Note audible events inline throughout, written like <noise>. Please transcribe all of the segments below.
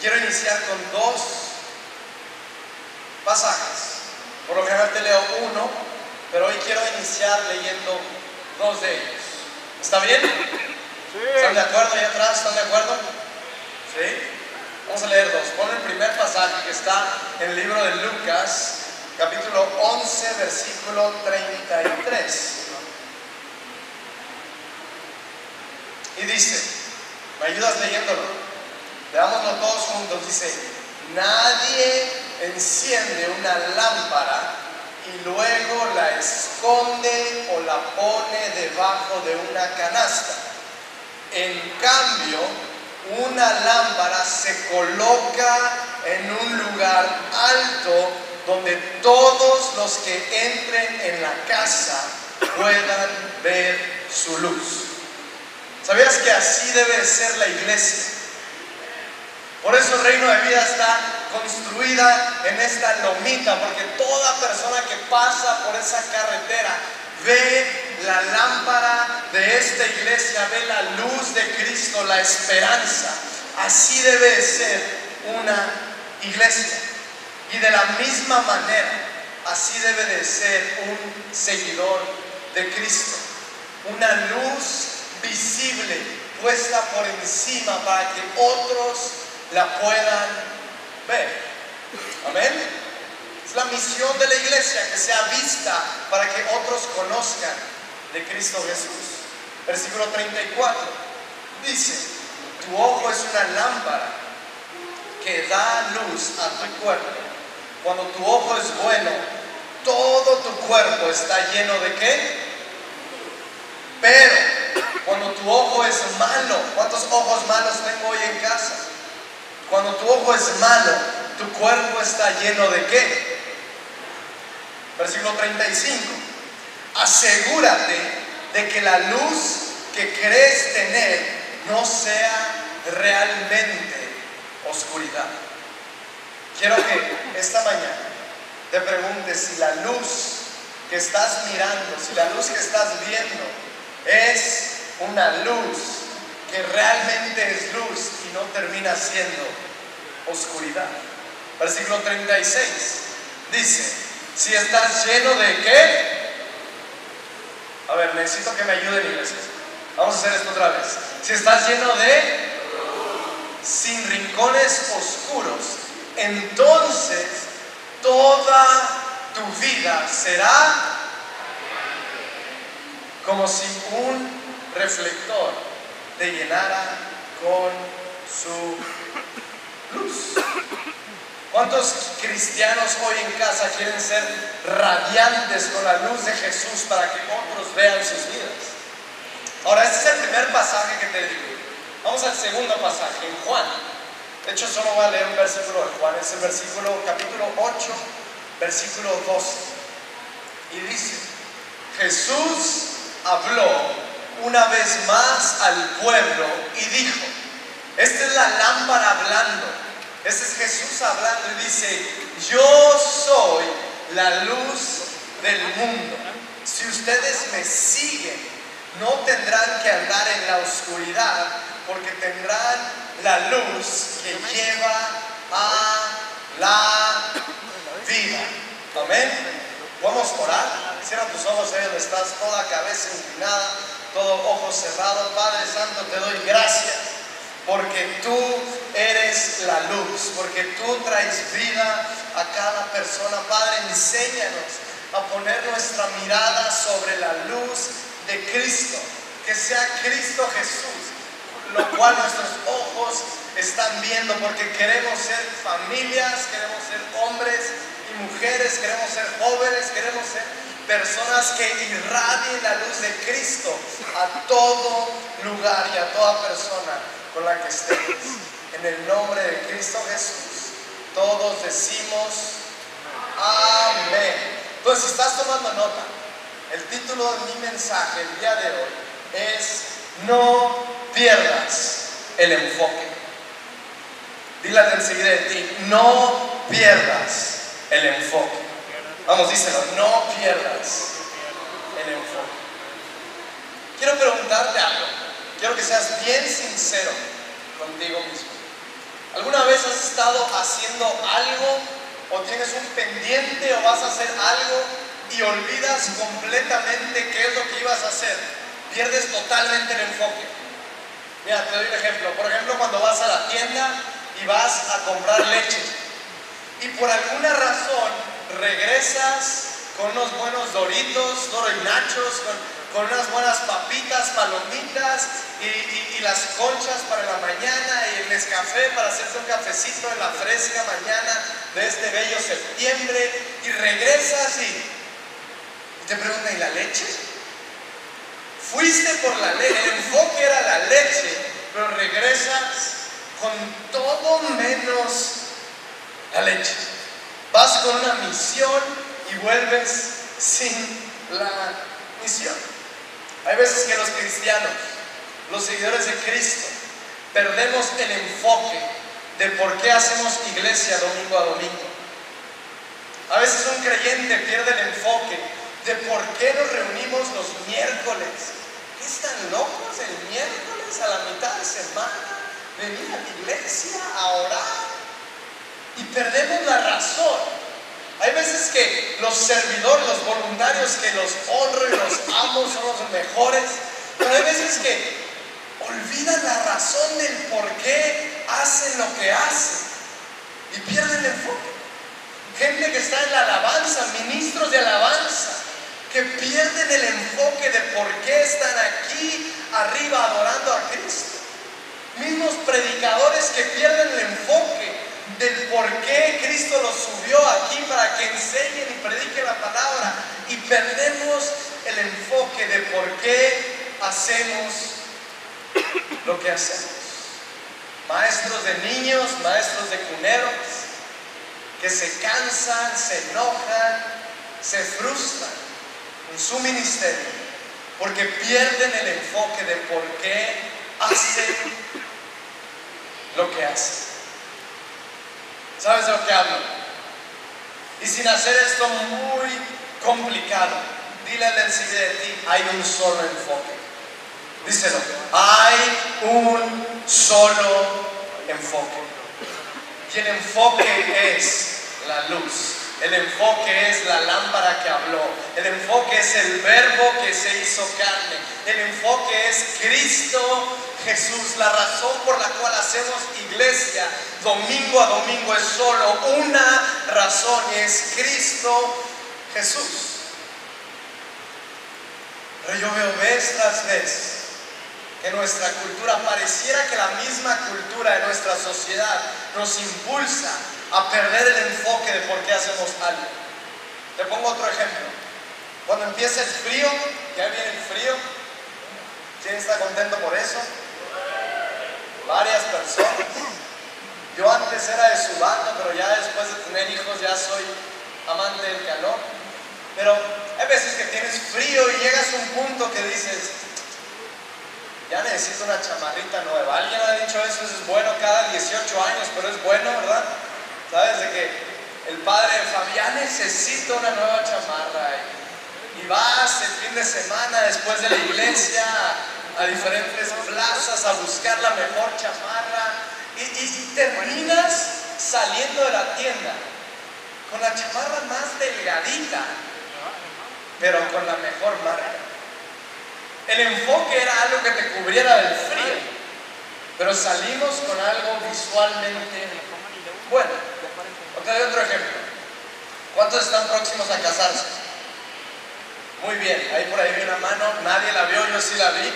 quiero iniciar con dos pasajes. Por lo general te leo uno, pero hoy quiero iniciar leyendo dos de ellos. ¿Está bien? ¿Están de acuerdo ahí atrás? ¿Están de acuerdo? ¿Sí? Vamos a leer dos. Pon el primer pasaje que está en el libro de Lucas, capítulo 11, versículo 33. Y dice, ¿me ayudas leyéndolo? Leámoslo todos juntos. Dice, nadie enciende una lámpara y luego la esconde o la pone debajo de una canasta. En cambio, una lámpara se coloca en un lugar alto donde todos los que entren en la casa puedan ver su luz. ¿Sabías que así debe ser la iglesia? Por eso el reino de vida está construida en esta lomita, porque toda persona que pasa por esa carretera ve la lámpara de esta iglesia, ve la luz de Cristo, la esperanza. Así debe ser una iglesia. Y de la misma manera, así debe de ser un seguidor de Cristo. Una luz visible puesta por encima para que otros la puedan ver. Amén. Es la misión de la iglesia que sea vista para que otros conozcan de Cristo Jesús. Versículo 34 dice, tu ojo es una lámpara que da luz a tu cuerpo. Cuando tu ojo es bueno, todo tu cuerpo está lleno de qué? Pero cuando tu ojo es malo, ¿cuántos ojos malos tengo hoy en casa? Cuando tu ojo es malo, tu cuerpo está lleno de qué? Versículo 35. Asegúrate de que la luz que crees tener no sea realmente oscuridad. Quiero que esta mañana te preguntes si la luz que estás mirando, si la luz que estás viendo es una luz que realmente es luz y no termina siendo oscuridad. Versículo 36 dice, si estás lleno de qué? A ver, necesito que me ayuden iglesia. Vamos a hacer esto otra vez. Si estás lleno de sin rincones oscuros, entonces toda tu vida será como si un reflector te llenara con su luz. ¿Cuántos cristianos hoy en casa quieren ser radiantes con la luz de Jesús para que otros vean sus vidas? Ahora, este es el primer pasaje que te digo. Vamos al segundo pasaje, en Juan. De hecho, solo voy a leer un versículo de Juan, es el versículo, capítulo 8, versículo 12. Y dice, Jesús habló una vez más al pueblo y dijo, esta es la lámpara hablando, este es Jesús hablando y dice, yo soy la luz del mundo. Si ustedes me siguen, no tendrán que andar en la oscuridad, porque tendrán la luz que lleva a la vida. Amén. Vamos orar. Cierra tus ojos ahí donde estás, toda cabeza inclinada, todo ojo cerrado. Padre Santo, te doy gracias porque tú eres la luz, porque tú traes vida a cada persona. Padre, enséñanos a poner nuestra mirada sobre la luz de Cristo, que sea Cristo Jesús, lo cual nuestros ojos están viendo, porque queremos ser familias, queremos ser hombres y mujeres, queremos ser jóvenes, queremos ser personas que irradien la luz de Cristo a todo lugar y a toda persona con la que estemos. En el nombre de Cristo Jesús, todos decimos amén. Entonces, si estás tomando nota, el título de mi mensaje el día de hoy es No pierdas el enfoque. Dile enseguida de ti, no pierdas el enfoque. Vamos, díselo, no pierdas el enfoque. Quiero preguntarte algo. Quiero que seas bien sincero contigo mismo. ¿Alguna vez has estado haciendo algo o tienes un pendiente o vas a hacer algo y olvidas completamente qué es lo que ibas a hacer? Pierdes totalmente el enfoque. Mira, te doy un ejemplo. Por ejemplo, cuando vas a la tienda y vas a comprar leche y por alguna razón regresas con unos buenos doritos, doro nachos, con, unas buenas papitas, palomitas y, las conchas para la mañana y el Nescafé para hacerte un cafecito en la fresca mañana de este bello septiembre y regresas y, y te preguntan, ¿y la leche? Fuiste por la leche, el enfoque era la leche, pero regresas con todo menos la leche. Vas con una misión y vuelves sin la misión. Hay veces que los cristianos, los seguidores de Cristo, perdemos el enfoque de por qué hacemos iglesia domingo a domingo. A veces un creyente pierde el enfoque de por qué nos reunimos los miércoles. ¿Qué están locos el miércoles a la mitad de semana? Venir a la iglesia a orar y perdemos la razón hay veces que los servidores, los voluntarios que los honro y los amo son los mejores, pero hay veces que olvidan la razón del por qué hacen lo que hacen y pierden el enfoque. Gente que está en la alabanza, ministros de alabanza, que pierden el enfoque de por qué están aquí arriba adorando a Cristo. Mismos predicadores que pierden el enfoque del por qué Cristo los subió aquí para que enseñen y prediquen la palabra y perdemos el enfoque de por qué hacemos lo que hacemos. Maestros de niños, maestros de cuneros, que se cansan, se enojan, se frustran en su ministerio porque pierden el enfoque de por qué hacen lo que hacen. ¿Sabes de lo que hablo? Y sin hacer esto muy complicado, dile al enseguida de ti, hay un solo enfoque. Díselo, hay un solo enfoque. Y el enfoque es la luz. El enfoque es la lámpara que habló. El enfoque es el verbo que se hizo carne. El enfoque es Cristo Jesús. La razón por la cual hacemos iglesia domingo a domingo es solo una razón y es Cristo Jesús. Pero yo veo vez tras vez que nuestra cultura, pareciera que la misma cultura de nuestra sociedad nos impulsa a perder el enfoque de por qué hacemos algo. Te pongo otro ejemplo. Cuando empieza el frío, ya viene el frío, ¿quién está contento por eso? varias personas. Yo antes era de su banda, pero ya después de tener hijos ya soy amante del calor. Pero hay veces que tienes frío y llegas a un punto que dices, ya necesito una chamarrita nueva. Alguien ha dicho eso, eso es bueno cada 18 años, pero es bueno, ¿verdad? ¿Sabes? De que el padre Fabián necesita una nueva chamarra. Y, y vas el fin de semana después de la iglesia a diferentes plazas a buscar la mejor chamarra y, terminas saliendo de la tienda con la chamarra más delgadita, pero con la mejor marca. El enfoque era algo que te cubriera del frío, pero salimos con algo visualmente bueno. O te doy otro ejemplo. ¿Cuántos están próximos a casarse? Muy bien, ahí por ahí vi una mano, nadie la vio, yo sí la vi.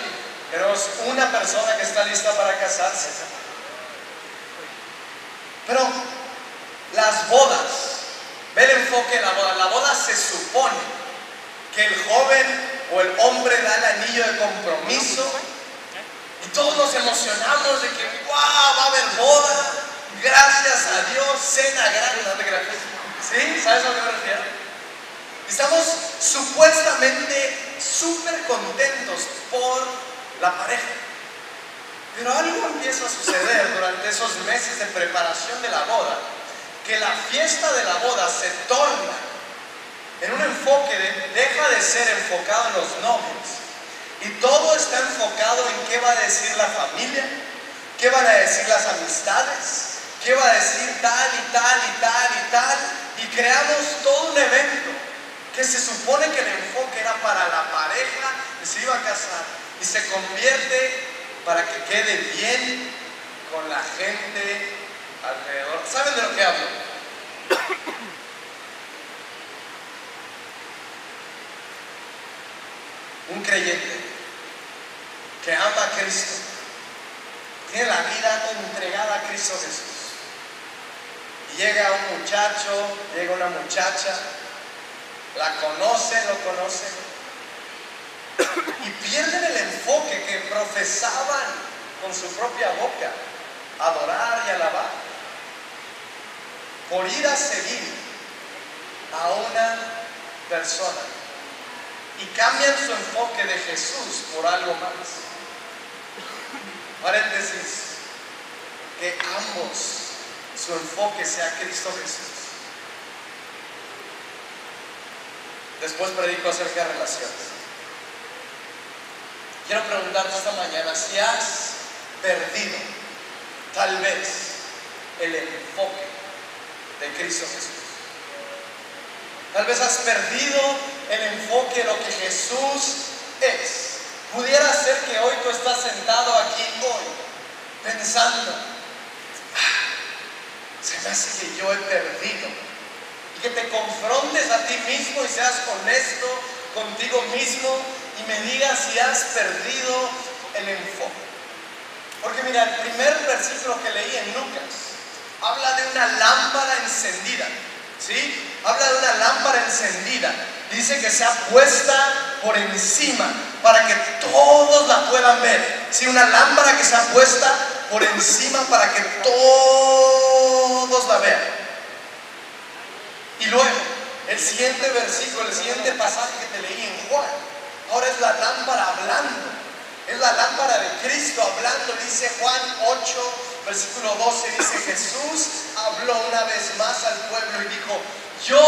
Tenemos una persona que está lista para casarse. Pero las bodas, ve el enfoque de la boda. La boda se supone que el joven o el hombre da el anillo de compromiso y todos nos emocionamos de que, wow, va a haber boda, gracias a Dios, cena grande. ¿Sí? ¿Sabes a lo que me refiero? Estamos supuestamente súper contentos por la pareja. Pero algo empieza a suceder durante esos meses de preparación de la boda, que la fiesta de la boda se torna en un enfoque de, deja de ser enfocado en los novios y todo está enfocado en qué va a decir la familia, qué van a decir las amistades, ¿Qué va a decir tal y tal y tal y tal? Y creamos todo un evento que se supone que el enfoque era para la pareja que se iba a casar y se convierte para que quede bien con la gente alrededor. ¿Saben de lo que hablo? <coughs> Un creyente que ama a Cristo, tiene la vida entregada a Cristo Jesús. Llega un muchacho, llega una muchacha, la conoce, lo conoce, y pierden el enfoque que profesaban con su propia boca, adorar y alabar, por ir a seguir a una persona y cambian su enfoque de Jesús por algo más. Paréntesis, que ambos su enfoque sea Cristo Jesús. Después predico acerca de relaciones. Quiero preguntarte esta mañana si has perdido tal vez el enfoque de Cristo Jesús. Tal vez has perdido el enfoque de lo que Jesús es. Pudiera ser que hoy tú estás sentado aquí hoy pensando, se me hace que yo he perdido. Y que te confrontes a ti mismo y seas honesto contigo mismo y me digas si has perdido el enfoque. Porque mira, el primer versículo que leí en Lucas habla de una lámpara encendida. ¿Sí? Habla de una lámpara encendida. Dice que sea puesta por encima para que todos la puedan ver. ¿Sí? Una lámpara que sea puesta por encima para que todos la vean. Y luego, el siguiente versículo, el siguiente pasaje que te leí en Juan, ahora es la lámpara hablando. Es la lámpara de Cristo hablando, dice Juan 8, versículo 12, dice Jesús habló una vez más al pueblo y dijo, yo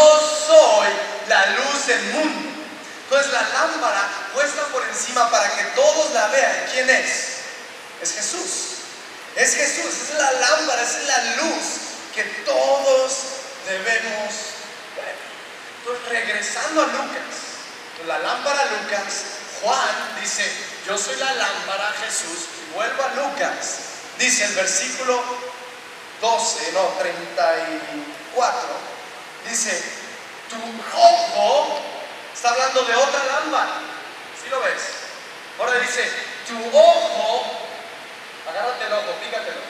soy la luz del mundo. Entonces la lámpara puesta por encima para que todos la vean. ¿Quién es? Es Jesús. Es Jesús, es la lámpara, es la luz que todos debemos ver. Entonces regresando a Lucas, la lámpara Lucas, Juan dice, yo soy la lámpara Jesús, y vuelvo a Lucas, dice el versículo 12, no, 34, dice, tu ojo, está hablando de otra lámpara, ¿sí lo ves? Ahora dice, tu ojo, agárrate el ojo, pícatelo,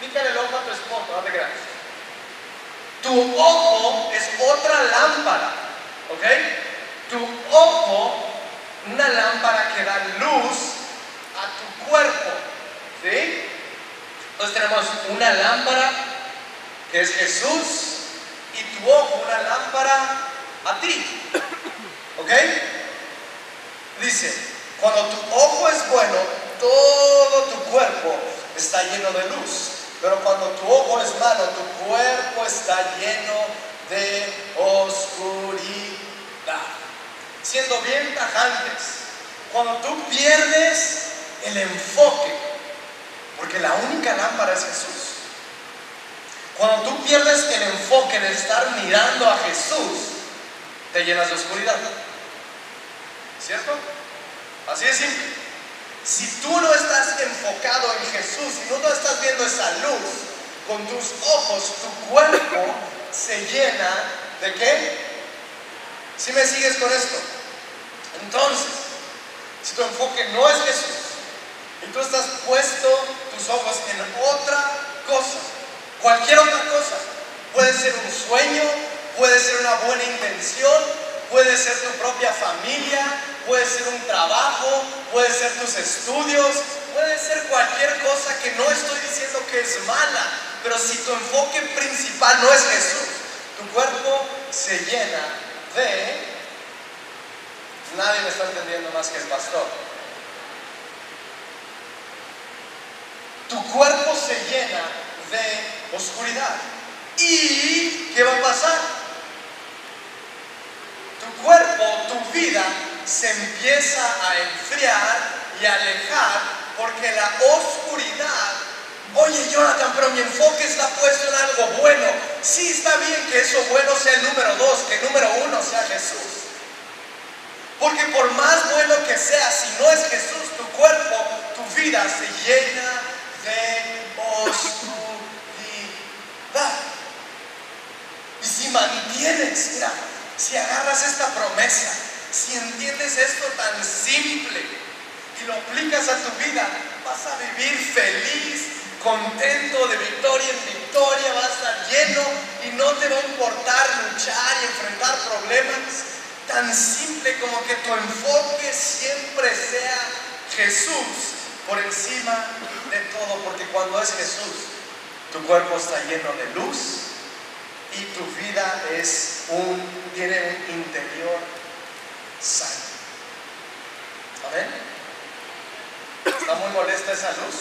pícale el ojo a tu esposo, no creas. Tu ojo es otra lámpara, ¿ok? tu ojo una lámpara que da luz a tu cuerpo. ¿Sí? Entonces tenemos una lámpara que es Jesús y tu ojo una lámpara a ti. ¿Ok? Dice, cuando tu ojo es bueno, todo tu cuerpo está lleno de luz. Pero cuando tu ojo es malo, tu cuerpo está lleno de oscuridad siendo bien tajantes. Cuando tú pierdes el enfoque, porque la única lámpara es Jesús. Cuando tú pierdes el enfoque de estar mirando a Jesús, te llenas de oscuridad. ¿Cierto? Así de simple. Si tú no estás enfocado en Jesús, si no estás viendo esa luz, con tus ojos, tu cuerpo se llena de qué? Si me sigues con esto? Entonces, si tu enfoque no es Jesús y tú estás puesto tus ojos en otra cosa, cualquier otra cosa, puede ser un sueño, puede ser una buena intención, puede ser tu propia familia, puede ser un trabajo, puede ser tus estudios, puede ser cualquier cosa que no estoy diciendo que es mala, pero si tu enfoque principal no es Jesús, tu cuerpo se llena de, nadie me está entendiendo más que el pastor. Tu cuerpo se llena de oscuridad. ¿Y qué va a pasar? Tu cuerpo, tu vida se empieza a enfriar y a alejar porque la oscuridad, oye, Jonathan, pero mi enfoque está puesto en algo bueno. Sí, está bien que eso bueno sea el número dos, que el número uno sea Jesús. Porque por más bueno que sea, si no es Jesús, tu cuerpo, tu vida se llena de oscuridad. Y si mantienes, mira, si agarras esta promesa, si entiendes esto tan simple y lo aplicas a tu vida, vas a vivir feliz, contento, de victoria en victoria, vas a estar lleno y no te va a importar luchar y enfrentar problemas. Tan simple como que tu enfoque siempre sea Jesús por encima de todo, porque cuando es Jesús, tu cuerpo está lleno de luz y tu vida es un, tiene un interior sano. ¿Amén? ¿Está muy molesta esa luz?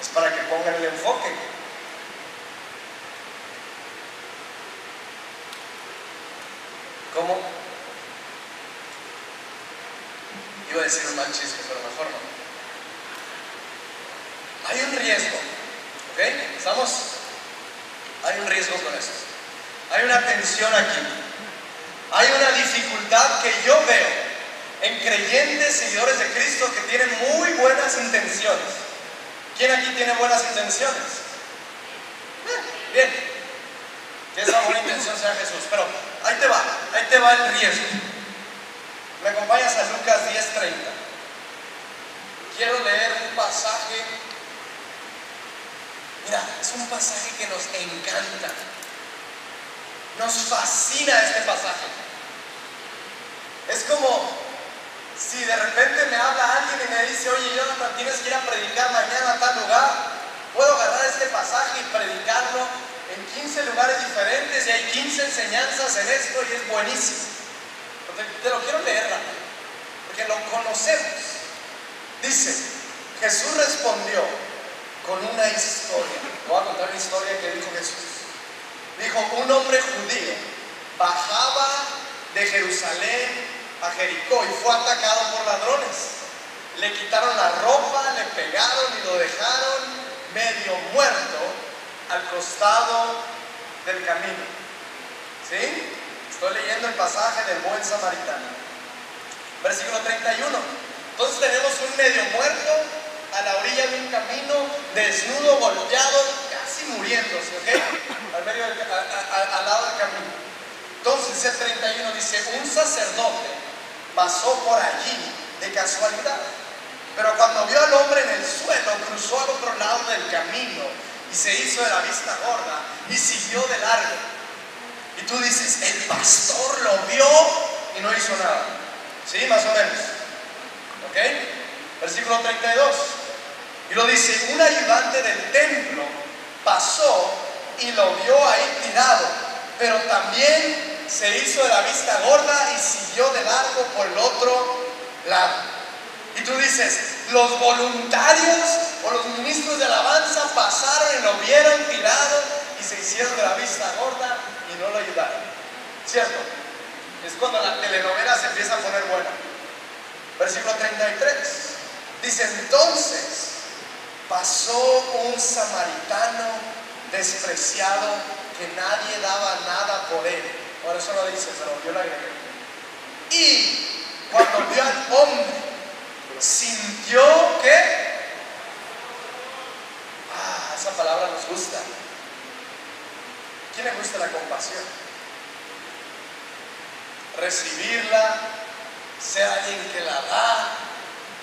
Es para que pongan el enfoque. ¿Cómo? Iba a decir un mal chiste, pero mejor no. Hay un riesgo, ¿ok? ¿Estamos? Hay un riesgo con esto. Hay una tensión aquí. Hay una dificultad que yo veo en creyentes, seguidores de Cristo que tienen muy buenas intenciones. ¿Quién aquí tiene buenas intenciones? Eh, bien. Que esa buena intención sea Jesús. Pero ahí te va, ahí te va el riesgo. Me acompañas a Lucas 10:30. Quiero leer un pasaje. Mira, es un pasaje que nos encanta. Nos fascina este pasaje. Es como si de repente me habla alguien y me dice, oye Jonathan, tienes que ir a predicar mañana a tal lugar, puedo agarrar este pasaje y predicarlo en 15 lugares diferentes y hay 15 enseñanzas en esto y es buenísimo. Te, lo quiero leer rápido, porque lo conocemos. Dice, Jesús respondió con una historia. Voy a contar una historia que dijo Jesús. Dijo, un hombre judío bajaba de Jerusalén a Jericó y fue atacado por ladrones. Le quitaron la ropa, le pegaron y lo dejaron medio muerto al costado del camino. ¿Sí? Estoy leyendo el pasaje del buen samaritano. Versículo 31. Entonces tenemos un medio muerto a la orilla de un camino, desnudo, golpeado, casi muriéndose, ¿ok? Al, medio al lado del camino. Entonces el 31 dice, un sacerdote pasó por allí de casualidad. Pero cuando vio al hombre en el suelo, cruzó al otro lado del camino y se hizo de la vista gorda y siguió de largo. Y tú dices, el pastor lo vio y no hizo nada. ¿Sí? Más o menos. ¿Ok? Versículo 32. Y lo dice, un ayudante del templo pasó y lo vio ahí tirado, pero también se hizo de la vista gorda y siguió de largo por el otro lado. Y tú dices, los voluntarios o los ministros de alabanza pasaron y lo vieron tirado y se hicieron de la vista gorda y no lo ayudaron. ¿Cierto? Es cuando la telenovela se empieza a poner buena. Versículo 33. Dice, entonces pasó un samaritano despreciado que nadie daba nada por él. Ahora eso lo dice, pero yo lo agregué. Y cuando vio al hombre, sintió que. Ah, esa palabra nos gusta. ¿Quién le gusta la compasión? Recibirla, ser alguien que la da,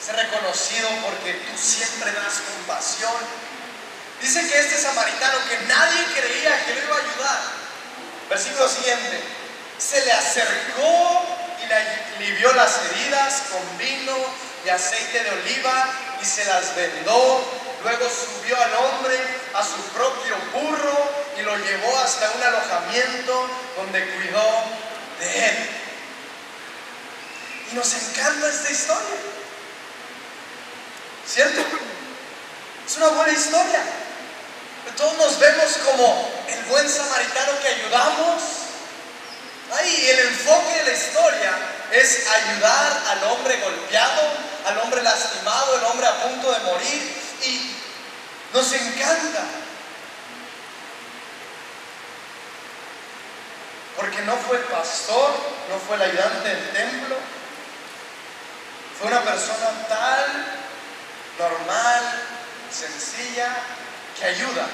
ser reconocido porque tú siempre das compasión. Dice que este samaritano que nadie creía que le iba a ayudar, Versículo siguiente. Se le acercó y le alivió las heridas con vino y aceite de oliva y se las vendó. Luego subió al hombre a su propio burro y lo llevó hasta un alojamiento donde cuidó de él. Y nos encanta esta historia. ¿Cierto? Es una buena historia. Todos nos vemos como el buen samaritano que ayudamos. Ahí el enfoque de la historia es ayudar al hombre golpeado, al hombre lastimado, al hombre a punto de morir. Y Nos encanta. Porque no fue el pastor, no fue el ayudante del templo, fue una persona tal, normal, sencilla, que ayuda.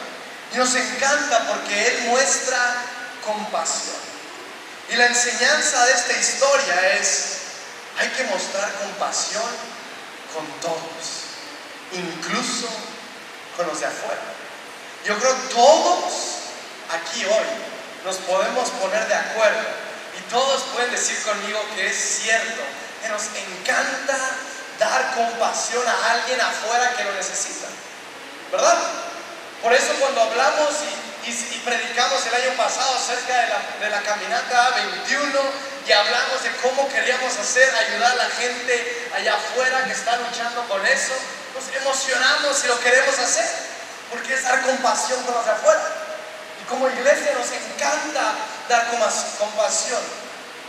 Y nos encanta porque Él muestra compasión. Y la enseñanza de esta historia es, hay que mostrar compasión con todos, incluso con los de afuera. Yo creo todos aquí hoy nos podemos poner de acuerdo y todos pueden decir conmigo que es cierto, que nos encanta dar compasión a alguien afuera que lo necesita. ¿Verdad? Por eso cuando hablamos y, predicamos el año pasado acerca de la, caminata 21 y hablamos de cómo queríamos hacer, ayudar a la gente allá afuera que está luchando con eso, nos emocionamos y lo queremos hacer, porque es dar compasión con los de afuera. Y como iglesia nos encanta dar compasión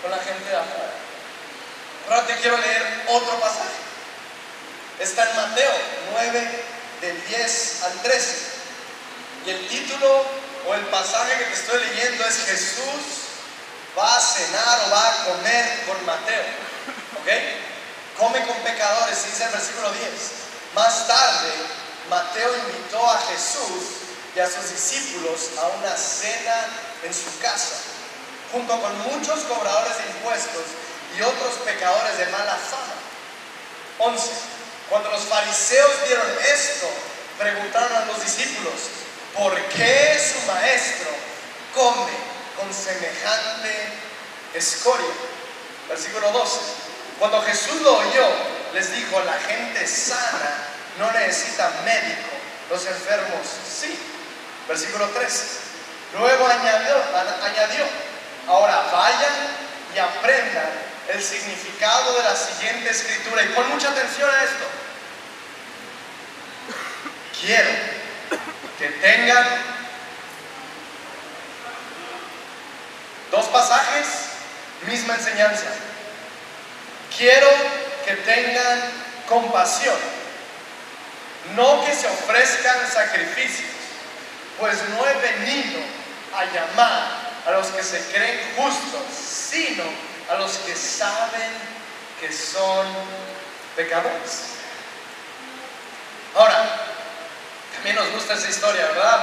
con la gente de afuera. Ahora te quiero leer otro pasaje. Está en Mateo 9, del 10 al 13. Y el título o el pasaje que te estoy leyendo es Jesús va a cenar o va a comer con Mateo. ¿Ok? Come con pecadores, dice el versículo 10. Más tarde, Mateo invitó a Jesús y a sus discípulos a una cena en su casa, junto con muchos cobradores de impuestos y otros pecadores de mala fama. 11. Cuando los fariseos vieron esto, preguntaron a los discípulos, ¿por qué su maestro come con semejante escoria? Versículo 12. Cuando Jesús lo oyó, les dijo, la gente sana no necesita médico, los enfermos sí. Versículo 13. Luego añadió, añadió, ahora vayan y aprendan el significado de la siguiente escritura. Y pon mucha atención a esto. Quiero que tengan dos pasajes, misma enseñanza. Quiero que tengan compasión, no que se ofrezcan sacrificios, pues no he venido a llamar a los que se creen justos, sino a los que saben que son pecadores. Ahora, nos gusta esa historia, ¿verdad?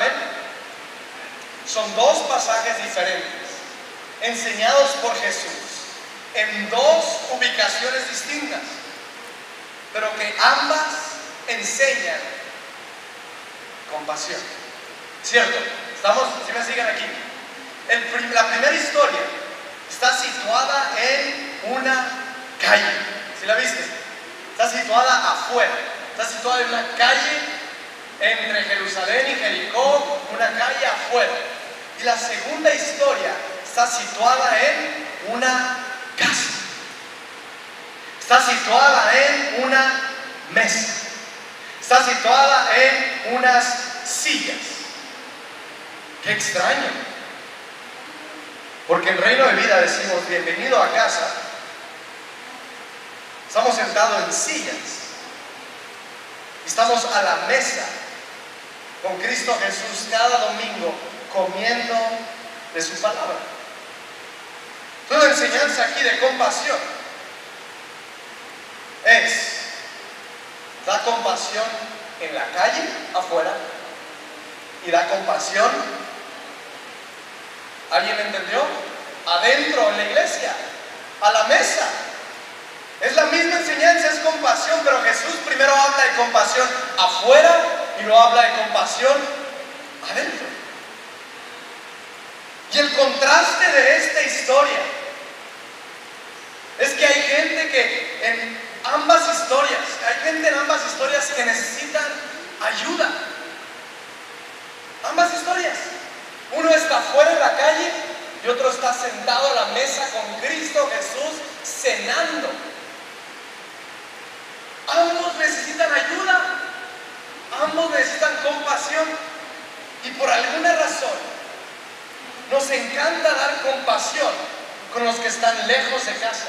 Son dos pasajes diferentes, enseñados por Jesús, en dos ubicaciones distintas, pero que ambas enseñan compasión. ¿Cierto? ¿Estamos? Si me siguen aquí. la primera historia está situada en una calle. ¿Sí la viste? Está situada afuera. Está situada en una calle entre Jerusalén y Jericó, una calle afuera. Y la segunda historia está situada en una casa. Está situada en una mesa. Está situada en unas sillas. Qué extraño. Porque en Reino de Vida decimos, bienvenido a casa. Estamos sentados en sillas. Estamos a la mesa con Cristo Jesús cada domingo comiendo de su palabra. Toda enseñanza aquí de compasión es da compasión en la calle, afuera, y da compasión, ¿alguien entendió? Adentro, en la iglesia, a la mesa. Es la misma enseñanza, es compasión, pero Jesús primero habla de compasión afuera y lo habla de compasión adentro. Y el contraste de esta historia es que hay gente que en ambas historias, hay gente en ambas historias que necesitan ayuda. Ambas historias. Uno está fuera en la calle y otro está sentado a la mesa con Cristo Jesús cenando. Ambos necesitan ayuda. Ambos necesitan compasión. Y por alguna razón nos encanta dar compasión con los que están lejos de casa.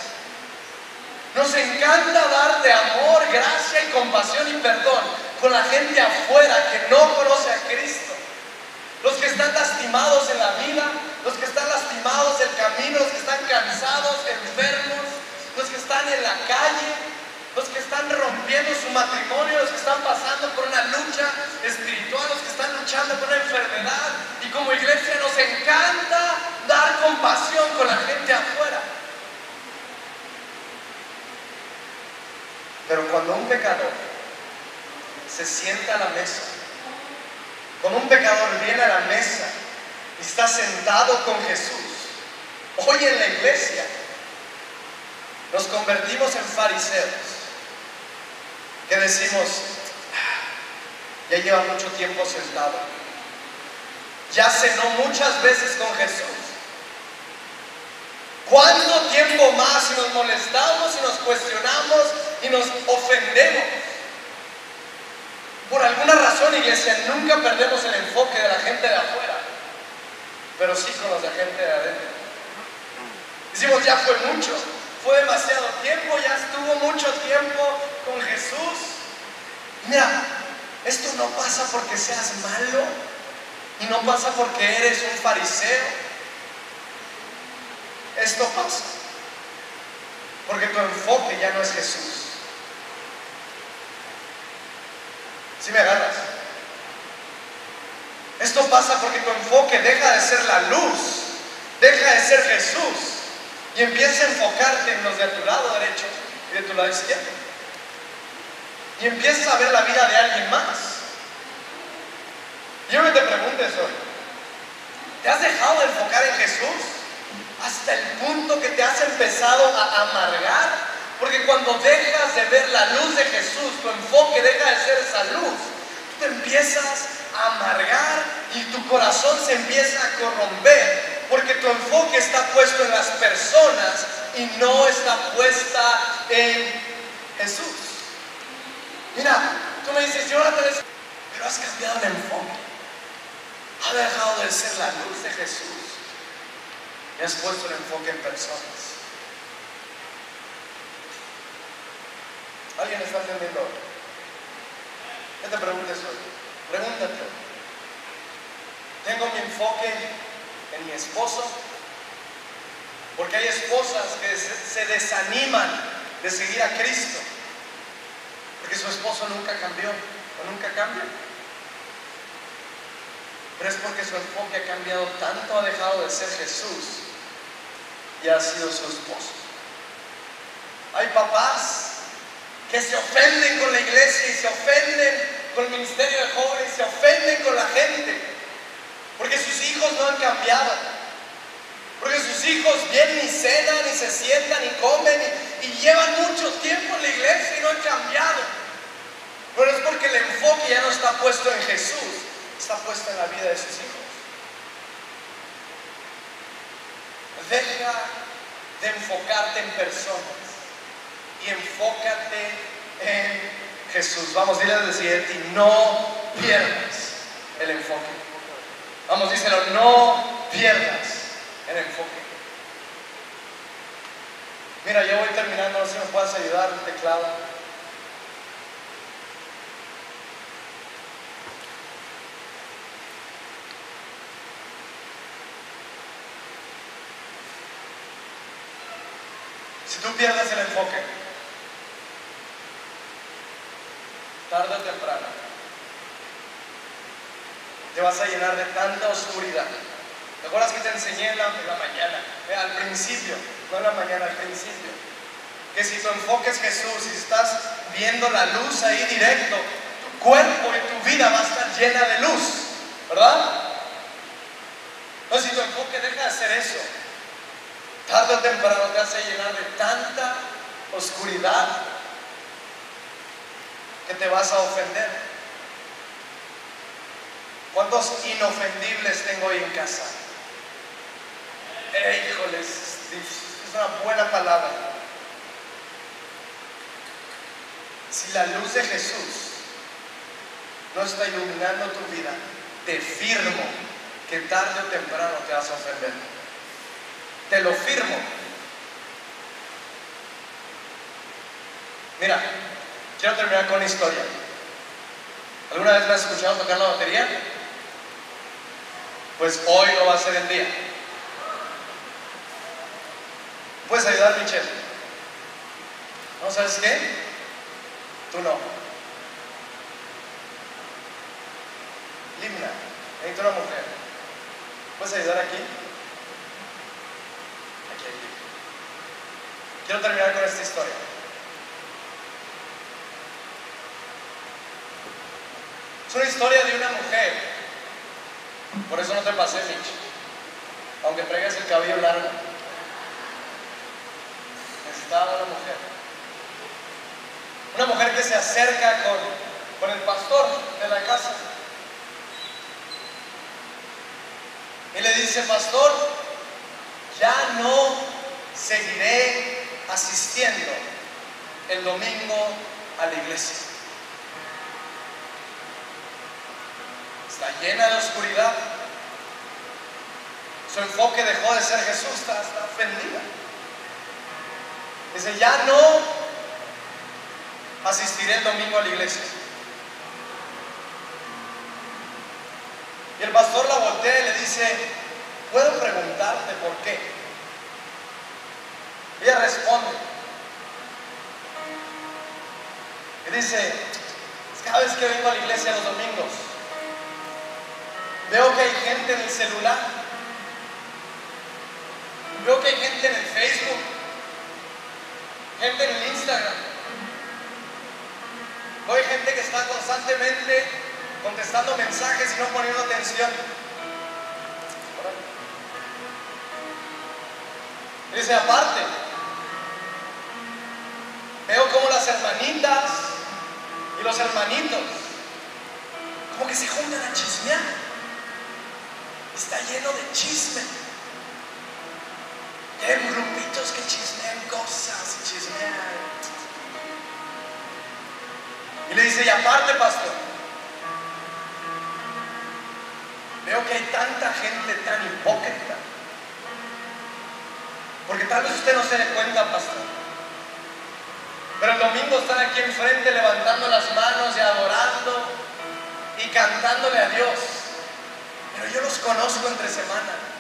Nos encanta dar de amor, gracia y compasión y perdón con la gente afuera que no conoce están lastimados en la vida, los que están lastimados del camino, los que están cansados, enfermos, los que están en la calle, los que están rompiendo su matrimonio, los que están pasando por una lucha espiritual, los que están luchando con una enfermedad. Y como iglesia nos encanta dar compasión con la gente afuera. Pero cuando un pecador se sienta a la mesa, cuando un pecador viene a la mesa y está sentado con Jesús, hoy en la iglesia nos convertimos en fariseos, que decimos, ya lleva mucho tiempo sentado, ya cenó muchas veces con Jesús. ¿Cuánto tiempo más si nos molestamos y nos cuestionamos y nos ofendemos? Por alguna razón, iglesia, nunca perdemos el enfoque de la gente de afuera, pero sí con los de gente de adentro. Decimos, ya fue mucho, fue demasiado tiempo, ya estuvo mucho tiempo con Jesús. Mira, esto no pasa porque seas malo y no pasa porque eres un fariseo. Esto pasa porque tu enfoque ya no es Jesús. Si me agarras? Esto pasa porque tu enfoque deja de ser la luz, deja de ser Jesús y empieza a enfocarte en los de tu lado derecho y de tu lado izquierdo. Y empiezas a ver la vida de alguien más. Yo que te preguntes hoy, ¿te has dejado de enfocar en Jesús hasta el punto que te has empezado a amargar? Porque cuando dejas de ver la luz de Jesús, tu enfoque deja de ser esa luz. Tú te empiezas a amargar y tu corazón se empieza a corromper. Porque tu enfoque está puesto en las personas y no está puesta en Jesús. Mira, tú me dices, yo pero has cambiado el enfoque. Has dejado de ser la luz de Jesús y has puesto el enfoque en personas. ¿Alguien está entendiendo? ¿Qué te preguntes hoy? Pregúntate. ¿Tengo mi enfoque en mi esposo? Porque hay esposas que se desaniman de seguir a Cristo. Porque su esposo nunca cambió o nunca cambia. Pero es porque su enfoque ha cambiado tanto, ha dejado de ser Jesús y ha sido su esposo. Hay papás que se ofenden con la iglesia y se ofenden con el ministerio de jóvenes, se ofenden con la gente, porque sus hijos no han cambiado, porque sus hijos vienen y cenan y se sientan y comen y, llevan mucho tiempo en la iglesia y no han cambiado. Pero es porque el enfoque ya no está puesto en Jesús, está puesto en la vida de sus hijos. Deja de enfocarte en personas y enfócate en Jesús. Vamos, dile al siguiente, no pierdas el enfoque. Vamos, díselo, no pierdas el enfoque. Mira, ya voy terminando, no sé si me puedes ayudar el teclado. Si tú pierdes el enfoque, tarde o temprano, te vas a llenar de tanta oscuridad. ¿Te acuerdas que te enseñé en la, mañana? al principio, no en la mañana, al principio. Que si tu enfoque es Jesús, si estás viendo la luz ahí directo, tu cuerpo y tu vida va a estar llena de luz, ¿verdad? Entonces, si tu enfoque deja de ser eso, tarde o temprano te hace llenar de tanta oscuridad que te vas a ofender. ¿Cuántos inofendibles tengo hoy en casa? Eh, híjoles, es una buena palabra. Si la luz de Jesús no está iluminando tu vida, te firmo que tarde o temprano te vas a ofender. Te lo firmo. Mira, quiero terminar con una historia. ¿Alguna vez me has escuchado tocar la batería? Pues hoy no va a ser el día. ¿Puedes ayudar, Michelle? ¿No sabes qué? Tú no. Limna, necesito una mujer. ¿Puedes ayudar aquí? Aquí, aquí. Quiero terminar con esta historia. Es una historia de una mujer. Por eso no te pasé, Mitch. Aunque traigas el cabello largo. Necesitaba una mujer. Una mujer que se acerca con, con el pastor de la casa. Y le dice, pastor, ya no seguiré asistiendo el domingo a la iglesia. Está llena de oscuridad. Su enfoque dejó de ser Jesús, está, está ofendida. Dice, ya no asistiré el domingo a la iglesia. Y el pastor la voltea y le dice, ¿puedo preguntarte por qué? Ella responde. Y dice, cada vez que vengo a la iglesia los domingos, veo que hay gente en el celular, veo que hay gente en el Facebook, gente en el Instagram, veo hay gente que está constantemente contestando mensajes y no poniendo atención. Dice, aparte, veo como las hermanitas y los hermanitos, como que se juntan a chismear. Está lleno de chisme. Hay grupitos que chismean cosas y chismean. Y le dice, y aparte, pastor, veo que hay tanta gente tan hipócrita. Porque tal vez usted no se dé cuenta, pastor. Pero el domingo están aquí enfrente levantando las manos y adorando y cantándole a Dios. Pero yo los conozco entre semana.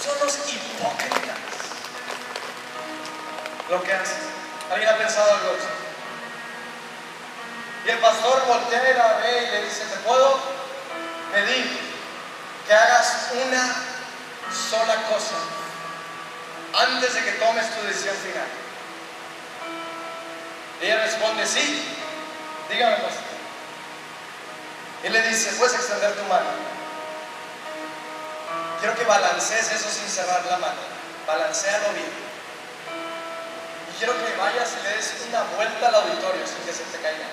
Son los hipócritas. Lo que hacen. ¿Alguien ha pensado algo? Y el pastor voltea y la y le dice, ¿te puedo pedir que hagas una sola cosa antes de que tomes tu decisión final? Y ella responde, sí, dígame pastor. Y le dice, puedes extender tu mano. Quiero que balancees eso sin cerrar la mano. Balancealo bien. Y quiero que vayas y le des una vuelta al auditorio sin que se te caiga.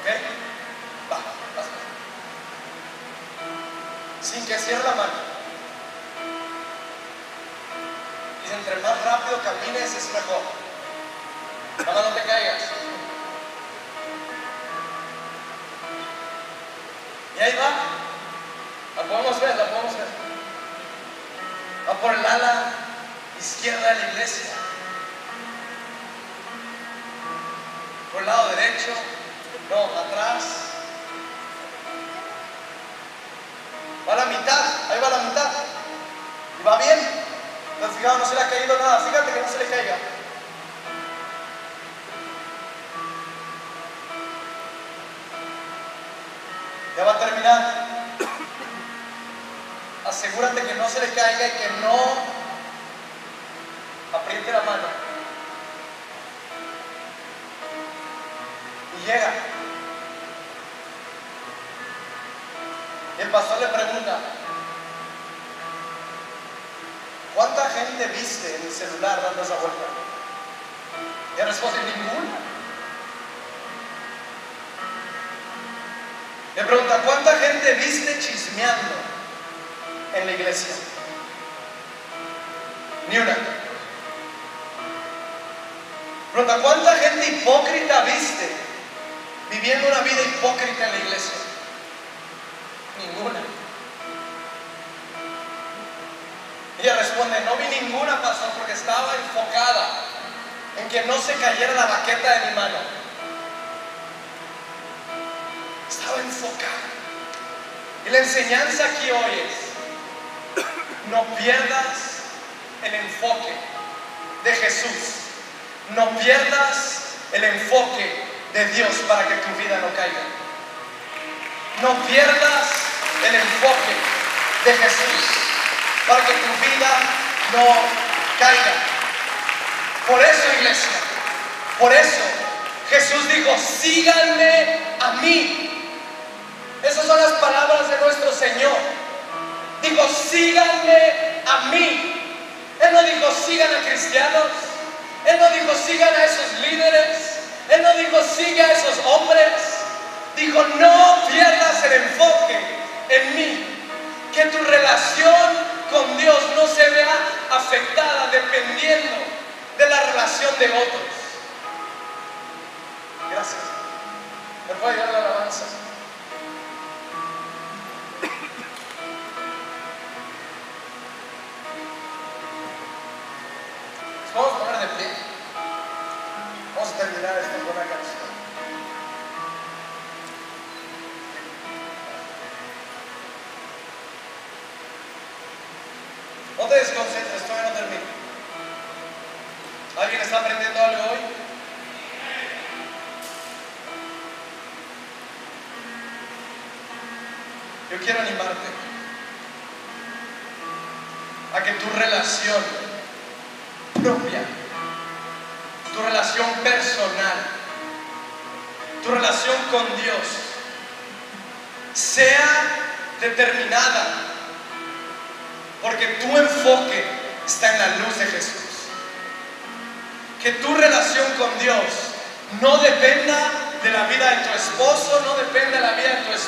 ¿Ok? Va, vas. Sin que cierre la mano. Y entre más rápido camines es mejor. Nada no te caigas. Y ahí va. Podemos ver, la podemos ver. Va por el ala izquierda de la iglesia. Por el lado derecho. No, atrás. Va a la mitad. Ahí va a la mitad. Y va bien. Entonces, fijado, no se le ha caído nada. Fíjate que no se le caiga. Ya va a terminar. Asegúrate que no se le caiga y que no apriete la mano. Y llega. Y el pastor le pregunta, ¿cuánta gente viste en el celular dando esa vuelta? Y responde, ninguna. Le pregunta, ¿cuánta gente viste chismeando en la iglesia? Ni una. Pregunta, ¿cuánta gente hipócrita viste viviendo una vida hipócrita en la iglesia? Ninguna. Ella responde, no vi ninguna, pastor, porque estaba enfocada en que no se cayera la baqueta de mi mano. Estaba enfocada. Y la enseñanza aquí hoy es, no pierdas el enfoque de Jesús. No pierdas el enfoque de Dios para que tu vida no caiga. No pierdas el enfoque de Jesús para que tu vida no caiga. Por eso, iglesia, por eso Jesús dijo, síganme a mí. Esas son las palabras de nuestro Señor. Dijo, síganme a mí. Él no dijo, sigan a cristianos. Él no dijo, sigan a esos líderes. Él no dijo, sigue a esos hombres. Dijo, no pierdas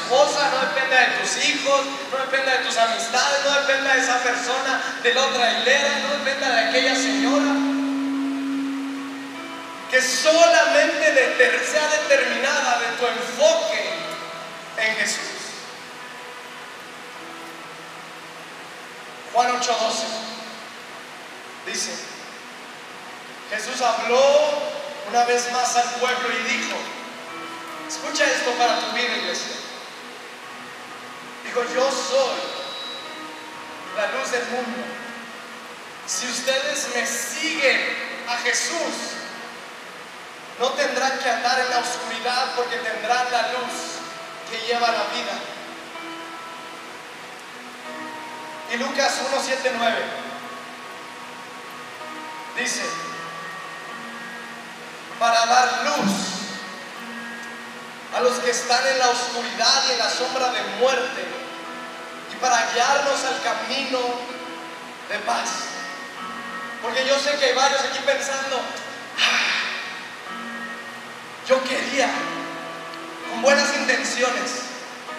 esposa, no dependa de tus hijos, no dependa de tus amistades, no dependa de esa persona de la otra hilera, no dependa de aquella señora. Que solamente sea determinada de tu enfoque en Jesús. Juan 8:12 dice, Jesús habló una vez más al pueblo y dijo, escucha esto para tu vida iglesia. Yo soy la luz del mundo. Si ustedes me siguen a Jesús, no tendrán que andar en la oscuridad porque tendrán la luz que lleva la vida. Y Lucas 1, 7, 9 dice, para dar luz a los que están en la oscuridad y en la sombra de muerte, para guiarnos al camino de paz. Porque yo sé que hay varios aquí pensando, "Ah, yo quería, con buenas intenciones,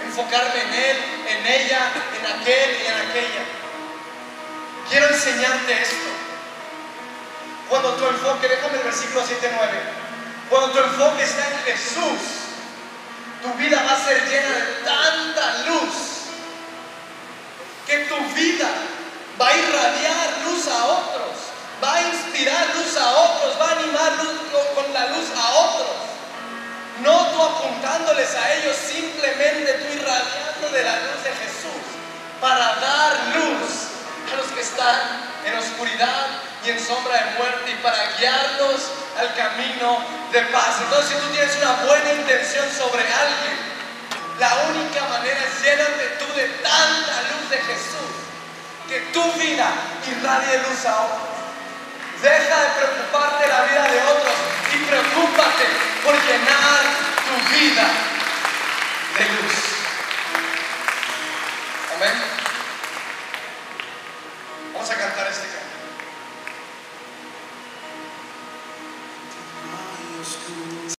enfocarme en él, en ella, en aquel y en aquella. Quiero enseñarte esto. Cuando tu enfoque, déjame el versículo 7-9, cuando tu enfoque está en Jesús, tu vida va a ser llena de tanta luz que tu vida va a irradiar luz a otros, va a inspirar luz a otros, va a animar luz con, la luz a otros. No tú apuntándoles a ellos, simplemente tú irradiando de la luz de Jesús para dar luz a los que están en oscuridad y en sombra de muerte y para guiarlos al camino de paz. Entonces, si tú tienes una buena intención sobre alguien, la única manera es llénate tú de tanta luz de Jesús que tu vida irradie luz a otros. Deja de preocuparte la vida de otros y preocúpate por llenar tu vida de luz. Amén. Vamos a cantar este.